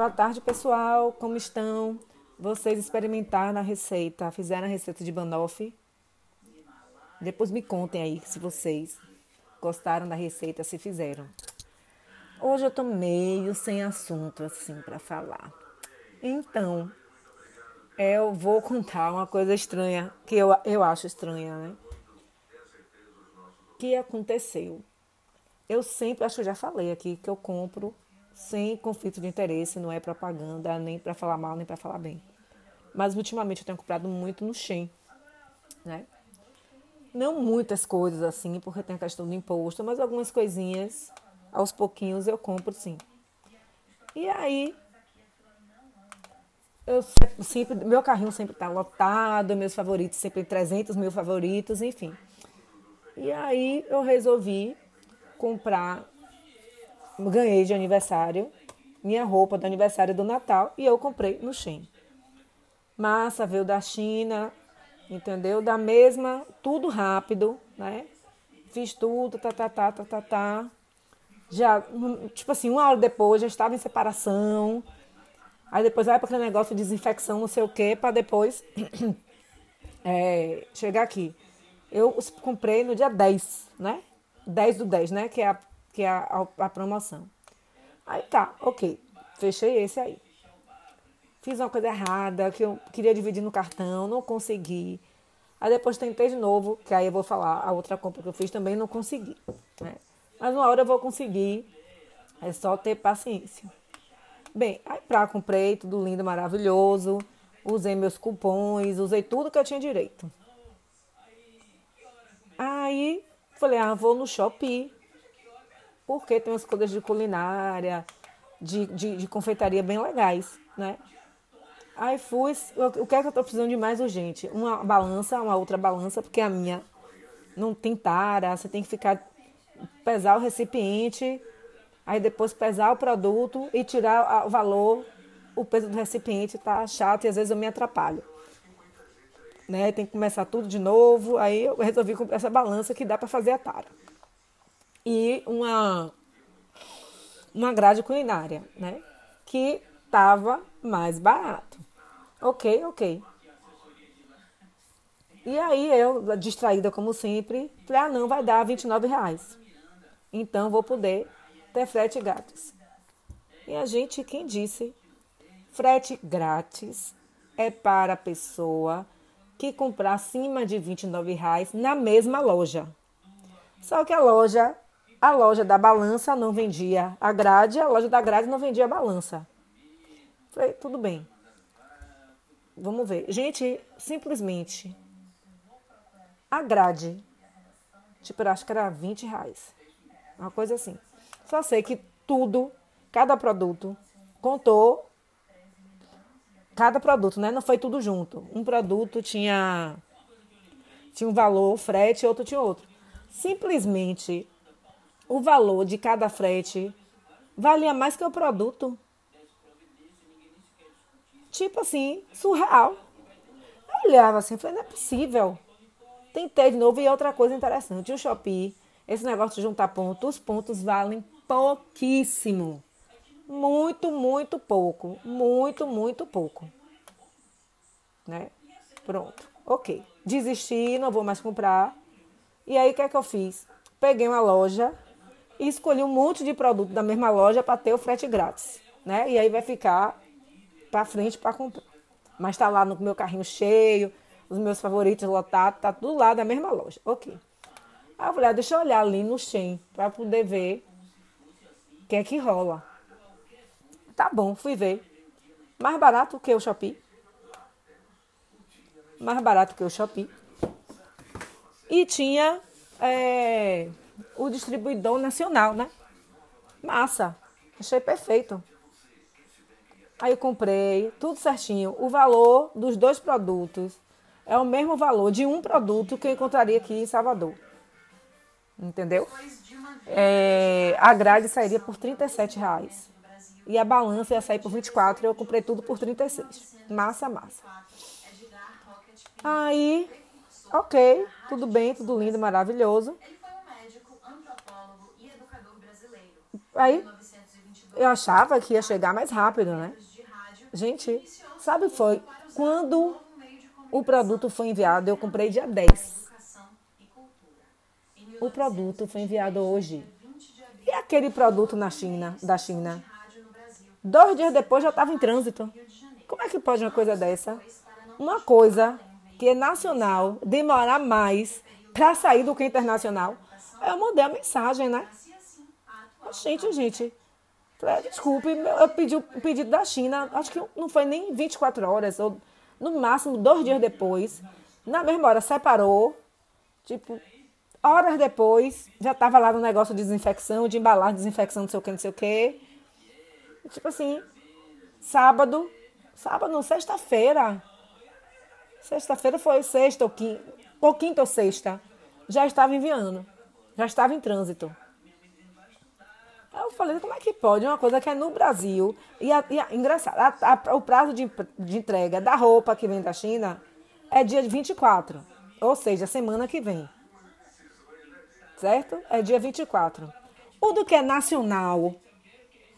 Boa tarde, pessoal. Como estão? Vocês experimentaram a receita, fizeram a receita de banoffee? Depois me contem aí se vocês gostaram da receita, se fizeram. Hoje eu tô meio sem assunto assim para falar. Então, eu vou contar uma coisa estranha, que eu, eu acho estranha, né? Que aconteceu. Eu sempre, acho que eu já falei aqui, que eu compro sem conflito de interesse, não é propaganda, nem para falar mal, nem para falar bem. Mas ultimamente eu tenho comprado muito no Shein, né? Não muitas coisas assim, porque tem a questão do imposto, mas algumas coisinhas, aos pouquinhos eu compro sim. E aí, eu sempre, meu carrinho sempre está lotado, meus favoritos sempre 300 mil favoritos, enfim. E aí eu resolvi comprar, ganhei de aniversário, minha roupa do aniversário do Natal e eu comprei no Shein. Massa veio da China, entendeu? Da mesma, tudo rápido, né? Fiz tudo, tá, tá, tá, tá, tá, tá. Já, tipo assim, uma hora depois já estava em separação. Aí depois vai para aquele negócio de desinfecção, não sei o quê, para depois é, chegar aqui. Eu comprei no dia 10, né? 10 do 10, né? Que é a, que é a, a, a promoção. Aí tá, ok. Fechei esse aí. Fiz uma coisa errada, que eu queria dividir no cartão, não consegui. Aí depois tentei de novo, que aí eu vou falar a outra compra que eu fiz também não consegui. Né? Mas uma hora eu vou conseguir. É só ter paciência. Bem, aí pra comprei, tudo lindo, maravilhoso. Usei meus cupons, usei tudo que eu tinha direito. Aí falei, ah, vou no Shopee. Porque tem umas coisas de culinária, de, de, de confeitaria bem legais, né? Aí fui, o que é que eu tô precisando de mais urgente? Uma balança, uma outra balança, porque a minha não tem tara, você tem que ficar pesar o recipiente, aí depois pesar o produto e tirar o valor, o peso do recipiente tá chato e às vezes eu me atrapalho. Né? Tem que começar tudo de novo, aí eu resolvi comprar essa balança que dá para fazer a tara. E uma uma grade culinária, né? Que tava mais barato. Ok, ok. E aí eu, distraída como sempre, falei, ah não, vai dar 29 reais. Então vou poder ter frete grátis. E a gente, quem disse? Frete grátis é para a pessoa que comprar acima de 29 reais na mesma loja. Só que a loja, a loja da balança não vendia a grade, a loja da grade não vendia a balança. Falei, tudo bem. Vamos ver. Gente, simplesmente a grade, tipo, acho que era 20 reais. Uma coisa assim. Só sei que tudo, cada produto, contou cada produto, né? Não foi tudo junto. Um produto tinha tinha um valor, frete, outro tinha outro. Simplesmente o valor de cada frete valia mais que o produto tipo assim, surreal. Eu olhava assim, falei, não é possível. Tentei de novo e outra coisa interessante, o Shopee, esse negócio de juntar pontos, os pontos valem pouquíssimo. Muito, muito pouco. Muito, muito pouco. Né? Pronto. Ok. Desisti, não vou mais comprar. E aí, o que é que eu fiz? Peguei uma loja e escolhi um monte de produto da mesma loja para ter o frete grátis. Né? E aí vai ficar para frente para comprar. Mas está lá no meu carrinho cheio, os meus favoritos lotados, tá tudo lá da mesma loja. Ok. Aí eu falei, ah, deixa eu olhar ali no Shein para poder ver o que é que rola. Tá bom, fui ver. Mais barato que o Shopee. Mais barato que o Shopee. E tinha é, o distribuidor nacional, né? Massa. Achei perfeito. Aí eu comprei, tudo certinho. O valor dos dois produtos é o mesmo valor de um produto que eu encontraria aqui em Salvador. Entendeu? É, a grade sairia por 37 reais. E a balança ia sair por 24 e eu comprei tudo por 36. Massa, massa. Aí, ok, tudo bem, tudo lindo, maravilhoso. Aí, Eu achava que ia chegar mais rápido, né? Gente, sabe foi quando o produto foi enviado, eu comprei dia 10. O produto foi enviado hoje. E aquele produto na China, da China? Dois dias depois já estava em trânsito. Como é que pode uma coisa dessa? Uma coisa que é nacional demorar mais para sair do que internacional. Eu mandei a mensagem, né? Gente, gente, desculpe, eu pedi o pedido da China, acho que não foi nem 24 horas, ou no máximo dois dias depois. Na mesma hora separou, tipo, horas depois, já estava lá no negócio de desinfecção, de embalagem, desinfecção, não sei o que, não sei o que. Tipo assim, sábado, sábado, não, sexta-feira. Sexta-feira foi sexta ou quinta, ou quinta ou sexta. Já estava enviando, já estava em trânsito. Aí eu falei, como é que pode? Uma coisa que é no Brasil. E, a, e a, engraçado, a, o prazo de, de entrega da roupa que vem da China é dia 24. Ou seja, semana que vem. Certo? É dia 24. O do que é nacional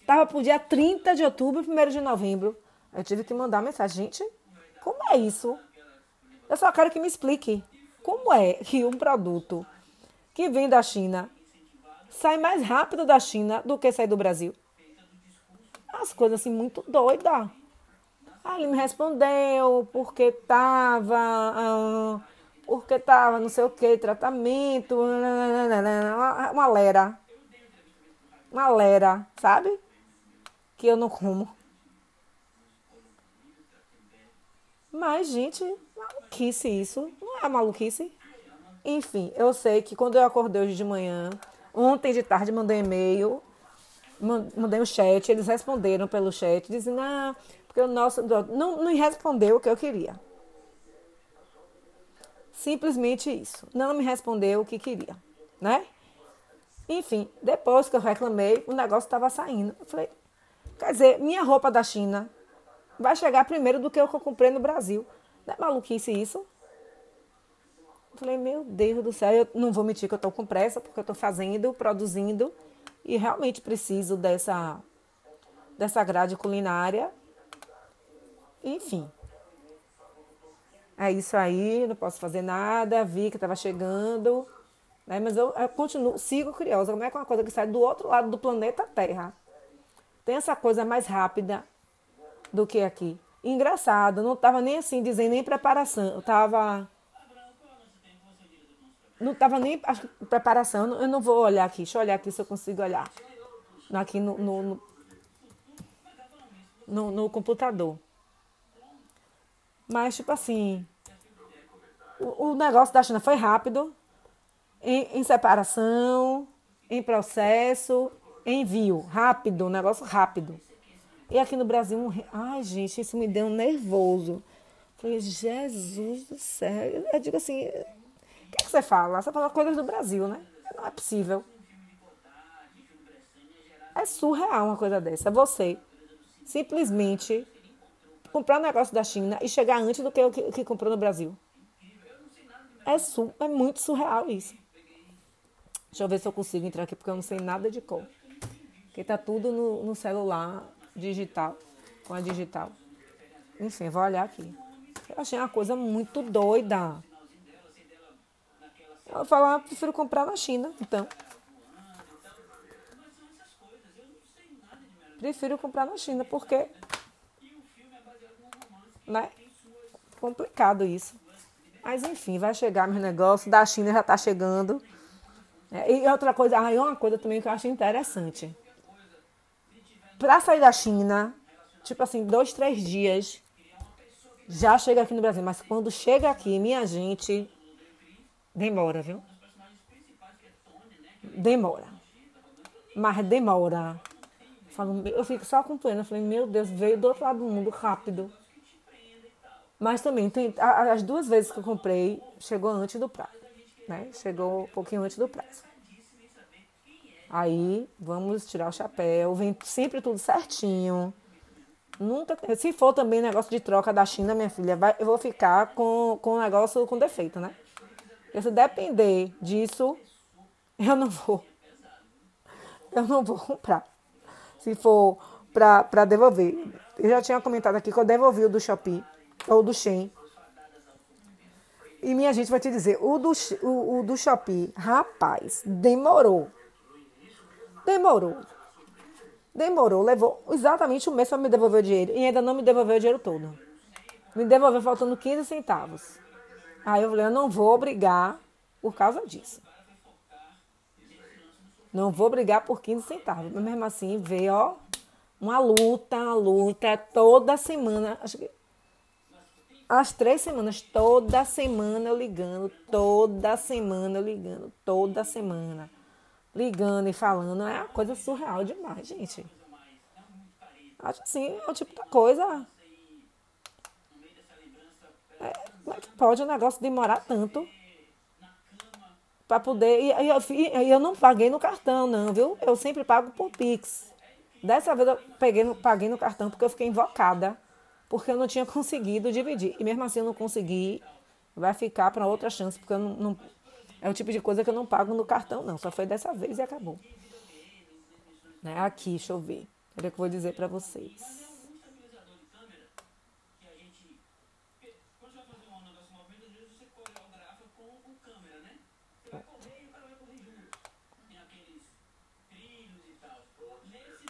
estava para o dia 30 de outubro e 1 de novembro. Eu tive que mandar mensagem. Gente, como é isso? Eu só quero que me explique. Como é que um produto que vem da China sai mais rápido da China do que sai do Brasil. As coisas assim muito doidas. Aí ele me respondeu porque tava, ah, porque tava não sei o que, tratamento, uma, uma lera. Uma lera, sabe? Que eu não como. Mas, gente, maluquice isso. Não é maluquice? Enfim, eu sei que quando eu acordei hoje de manhã, Ontem de tarde mandei um e-mail, mandei um chat, eles responderam pelo chat, dizendo, ah, porque o nosso. Não, não respondeu o que eu queria. Simplesmente isso. Não me respondeu o que queria, né? Enfim, depois que eu reclamei, o negócio estava saindo. Eu falei, quer dizer, minha roupa da China vai chegar primeiro do que eu comprei no Brasil. Não é maluquice isso? Falei, meu Deus do céu, eu não vou mentir que eu estou com pressa, porque eu estou fazendo, produzindo e realmente preciso dessa, dessa grade culinária. Enfim. É isso aí, não posso fazer nada, vi que estava chegando, né? mas eu, eu, continuo, sigo curiosa, como é que é uma coisa que sai do outro lado do planeta Terra tem essa coisa mais rápida do que aqui. Engraçado, não estava nem assim, dizendo nem preparação, eu estava não estava nem a preparação. Eu não vou olhar aqui. Deixa eu olhar aqui se eu consigo olhar. Aqui no, no, no, no, computador. Mas, tipo assim, o, o, negócio da China foi rápido, em, em, separação, em processo, envio, rápido, um negócio rápido. E aqui no Brasil, um, ai gente, isso me deu um nervoso. Falei, Jesus do céu. Eu digo assim, que, que você fala? Você fala coisas do Brasil, né? Não é possível. É surreal uma coisa dessa. Você simplesmente comprar um negócio da China e chegar antes do que o que, que comprou no Brasil. É, su é muito surreal isso. Deixa eu ver se eu consigo entrar aqui, porque eu não sei nada de cor. Porque tá tudo no, no celular digital, com a digital. Enfim, vou olhar aqui. Eu achei uma coisa muito doida. Ela fala, ah, prefiro comprar na China, então. Prefiro comprar na China, porque. Né? Complicado isso. Mas enfim, vai chegar meu negócio. Da China já está chegando. É, e outra coisa, ah, uma coisa também que eu acho interessante. Para sair da China, tipo assim, dois, três dias, já chega aqui no Brasil. Mas quando chega aqui, minha gente, Demora, viu? Demora. Mas demora. Eu fico só acompanhando. Eu falei, meu Deus, veio do outro lado do mundo rápido. Mas também, tem, as duas vezes que eu comprei, chegou antes do prazo. Né? Chegou um pouquinho antes do prazo. Aí, vamos tirar o chapéu. Vem sempre tudo certinho. Nunca, se for também negócio de troca da China, minha filha, vai, eu vou ficar com, com o negócio com defeito, né? Porque se depender disso, eu não vou. Eu não vou comprar. se for para devolver. Eu já tinha comentado aqui que eu devolvi o do Shopee, ou do Shein. E minha gente vai te dizer, o do, o, o do Shopee, rapaz, demorou. Demorou. Demorou, levou exatamente um mês para me devolver o dinheiro. E ainda não me devolveu o dinheiro todo. Me devolveu faltando 15 centavos. Aí eu falei, eu não vou brigar por causa disso. Não vou brigar por 15 centavos. Mas mesmo assim, veio, ó, uma luta, uma luta toda semana. Acho que as três semanas, toda semana eu ligando, toda semana eu ligando, toda semana. Ligando e falando, é uma coisa surreal demais, gente. Acho assim, é o tipo da coisa. É, como é que pode um negócio demorar tanto? Para poder. E, e, eu, e eu não paguei no cartão, não, viu? Eu sempre pago por Pix. Dessa vez eu peguei, paguei no cartão porque eu fiquei invocada, porque eu não tinha conseguido dividir. E mesmo assim eu não consegui, vai ficar para outra chance, porque eu não, não, é o tipo de coisa que eu não pago no cartão, não. Só foi dessa vez e acabou. Né? Aqui, deixa eu ver. Olha o que eu vou dizer para vocês.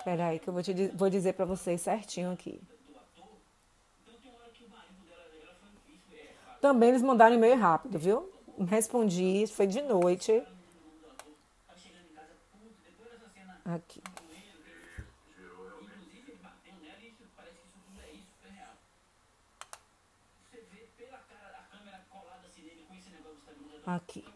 Espera aí que eu vou, te, vou dizer para vocês certinho aqui. Também eles mandaram e-mail rápido, viu? Respondi, foi de noite. Aqui. Aqui.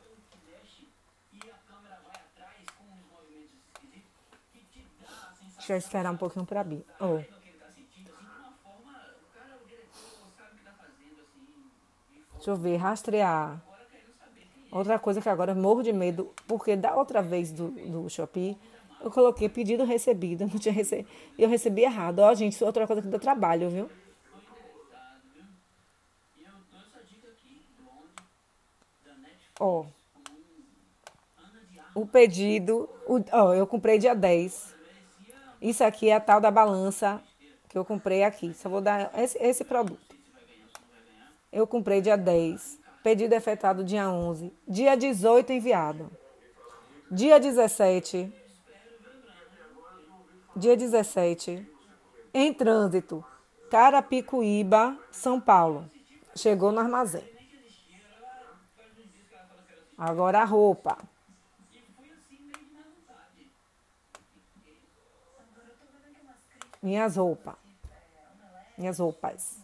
Eu esperar um pouquinho para abrir. Oh. Deixa eu ver, rastrear. Outra coisa que agora morro de medo, porque da outra vez do, do Shopee, eu coloquei pedido recebido, não tinha. Eu recebi errado. Ó, gente, isso é outra coisa que dá trabalho, viu? Ó. O pedido, ó, eu comprei dia 10. Isso aqui é a tal da balança que eu comprei aqui. Só vou dar esse, esse produto. Eu comprei dia 10. Pedido efetuado dia 11. Dia 18 enviado. Dia 17. Dia 17. Em trânsito. Carapicuíba, São Paulo. Chegou no armazém. Agora a roupa. Minhas roupas. Minhas roupas.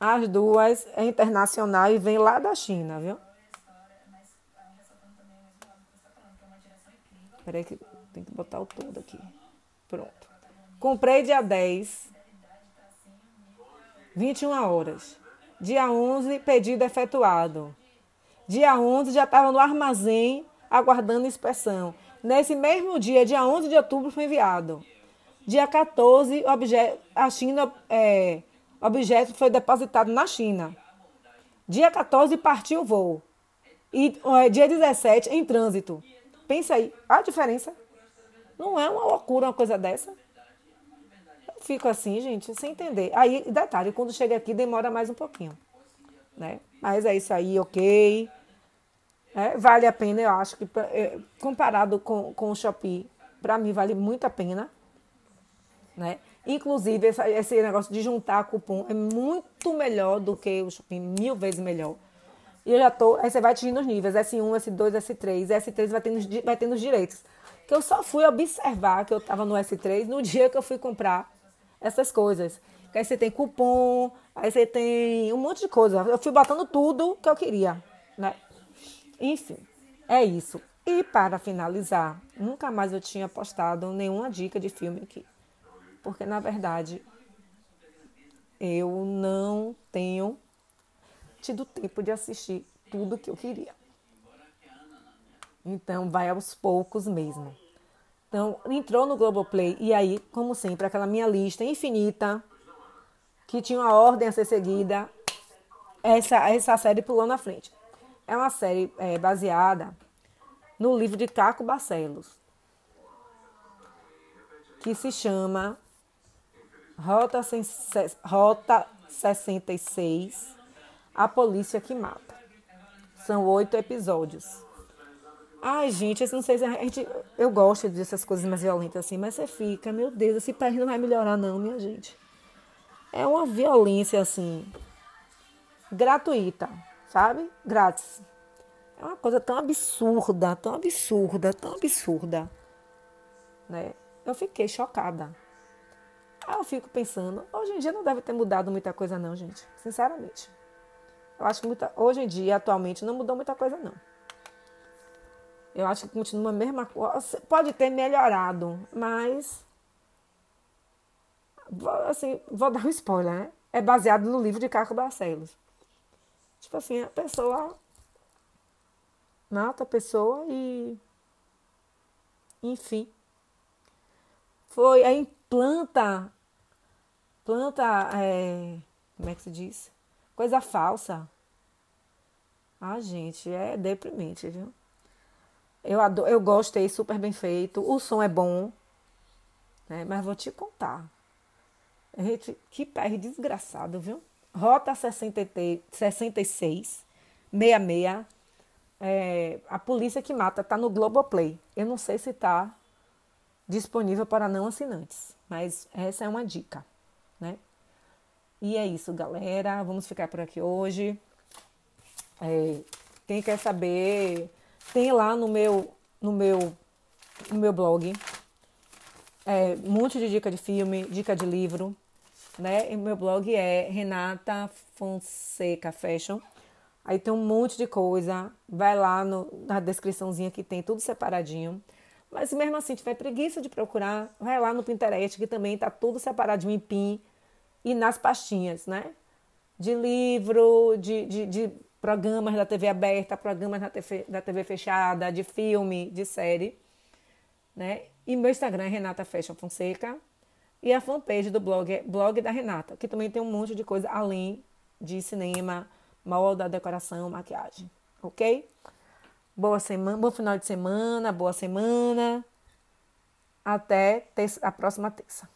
As duas é internacional e vem lá da China, viu? Peraí que tem que botar o todo aqui. Pronto. Comprei dia 10. 21 horas. Dia 11, pedido efetuado. Dia 11 já estava no armazém aguardando inspeção. Nesse mesmo dia, dia 11 de outubro, foi enviado. Dia 14, objeto, a China, é, objeto foi depositado na China. Dia 14, partiu o voo. E é, dia 17, em trânsito. Pensa aí, a diferença. Não é uma loucura uma coisa dessa? Eu fico assim, gente, sem entender. Aí, detalhe, quando chega aqui demora mais um pouquinho. Né? Mas é isso aí, ok. É, vale a pena, eu acho que é, comparado com, com o Shopee, para mim vale muito a pena. Né? Inclusive, essa, esse negócio de juntar cupom é muito melhor do que o Shopee, mil vezes melhor. E eu já tô. Aí você vai atingindo os níveis: S1, S2, S3. S3 vai tendo, vai tendo os direitos. Que eu só fui observar que eu estava no S3 no dia que eu fui comprar essas coisas. Que aí você tem cupom, aí você tem um monte de coisa. Eu fui botando tudo que eu queria, né? Enfim, é isso. E para finalizar, nunca mais eu tinha postado nenhuma dica de filme aqui. Porque na verdade eu não tenho tido tempo de assistir tudo que eu queria. Então vai aos poucos mesmo. Então entrou no Globoplay e aí, como sempre, aquela minha lista infinita que tinha uma ordem a ser seguida, essa, essa série pulou na frente. É uma série é, baseada no livro de Caco Barcelos. que se chama Rota, Rota 66 A Polícia que Mata. São oito episódios. Ai, gente, não sei se a gente. Eu gosto dessas coisas mais violentas assim, mas você fica, meu Deus, esse país não vai melhorar, não, minha gente. É uma violência, assim, gratuita, sabe? Grátis. É uma coisa tão absurda, tão absurda, tão absurda. Né? Eu fiquei chocada. Aí eu fico pensando, hoje em dia não deve ter mudado muita coisa, não, gente. Sinceramente. Eu acho que muita, hoje em dia, atualmente, não mudou muita coisa, não. Eu acho que continua a mesma coisa. Pode ter melhorado, mas. Assim, vou dar um spoiler, né? É baseado no livro de Caco Barcelos. Tipo assim, a pessoa mata a pessoa e. Enfim. Foi. Aí planta. Planta. É, como é que se diz? Coisa falsa. Ah, gente, é deprimente, viu? Eu, adoro, eu gostei, super bem feito. O som é bom. Né? Mas vou te contar. Gente, que pé desgraçado, viu? Rota 66, 66 é, a polícia que mata está no Globoplay. Eu não sei se está disponível para não assinantes, mas essa é uma dica, né? E é isso, galera. Vamos ficar por aqui hoje. É, quem quer saber tem lá no meu, no meu, no meu blog é, um monte de dica de filme, dica de livro, né? E meu blog é Renata Fonseca Fashion. Aí tem um monte de coisa. Vai lá no, na descriçãozinha que tem tudo separadinho. Mas mesmo assim tiver preguiça de procurar, vai lá no Pinterest que também tá tudo separadinho em PIN e nas pastinhas, né? De livro, de, de, de programas da TV aberta, programas da TV, da TV fechada, de filme, de série. Né? E meu Instagram é Renata Fashion Fonseca. E a fanpage do blog é Blog da Renata, que também tem um monte de coisa além de cinema, moda, decoração, maquiagem. Ok? Boa semana, bom final de semana, boa semana. Até a próxima terça.